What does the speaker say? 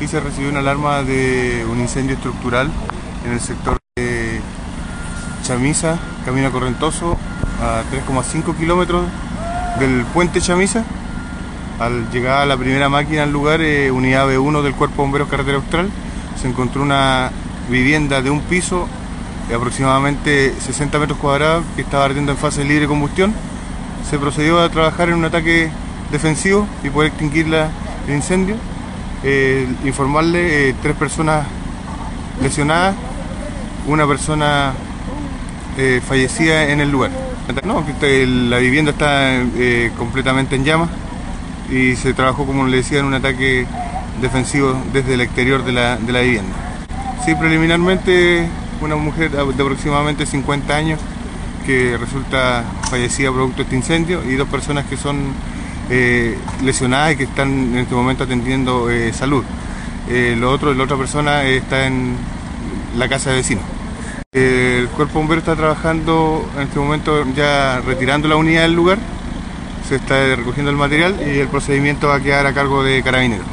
Sí se recibió una alarma de un incendio estructural en el sector de Chamisa, Camino Correntoso, a 3,5 kilómetros del puente Chamisa. Al llegar a la primera máquina al lugar, eh, unidad B1 del Cuerpo de Bomberos Carretera Austral, se encontró una vivienda de un piso de aproximadamente 60 metros cuadrados que estaba ardiendo en fase libre de combustión. Se procedió a trabajar en un ataque defensivo y poder extinguir el incendio. Eh, informarle eh, tres personas lesionadas, una persona eh, fallecida en el lugar. No, la vivienda está completamente en llamas y se trabajó, como le decía, en un ataque defensivo desde el exterior de la, de la vivienda. Sí, preliminarmente una mujer de aproximadamente 50 años que resulta fallecida producto de este incendio y dos personas que son eh, lesionadas y que están en este momento atendiendo eh, salud. Eh, lo otro, la otra persona está en la casa de vecinos. El cuerpo bombero está trabajando en este momento ya retirando la unidad del lugar, se está recogiendo el material y el procedimiento va a quedar a cargo de carabineros.